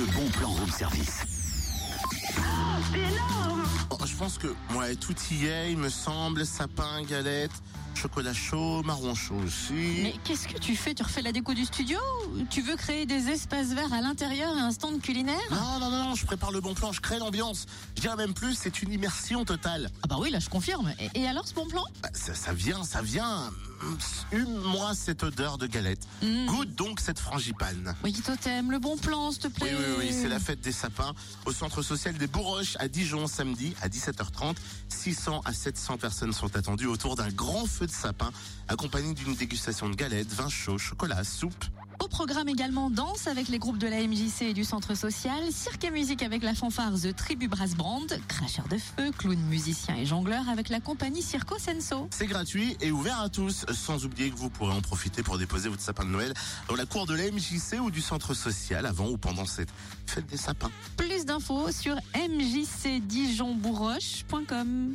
le bon plan room service. C'est énorme Oh, je pense que ouais, tout y est, il me semble. Sapin, galette, chocolat chaud, marron chaud aussi. Mais qu'est-ce que tu fais? Tu refais la déco du studio Tu veux créer des espaces verts à l'intérieur et un stand culinaire? Non, non, non, je prépare le bon plan, je crée l'ambiance. Je dirais même plus, c'est une immersion totale. Ah bah oui, là je confirme. Et, et alors ce bon plan? Bah, ça, ça vient, ça vient. Hume-moi cette odeur de galette. Mm. Goûte donc cette frangipane. Oui, Totem, le bon plan, s'il te Oui, plaît. oui, oui, c'est la fête des sapins au centre social des Bourroches à Dijon samedi à 17h30. 600 à 700 personnes sont attendues autour d'un grand feu de sapin accompagné d'une dégustation de galettes, vin chaud, chocolat, soupe. Au programme également danse avec les groupes de la MJC et du centre social, cirque et musique avec la fanfare The Tribu Brass Band, cracheur de feu, clown, musicien et jongleur avec la compagnie Circo Senso. C'est gratuit et ouvert à tous, sans oublier que vous pourrez en profiter pour déposer votre sapin de Noël dans la cour de la MJC ou du centre social avant ou pendant cette fête des sapins. Plus d'infos sur mjcdijonbourroche.com.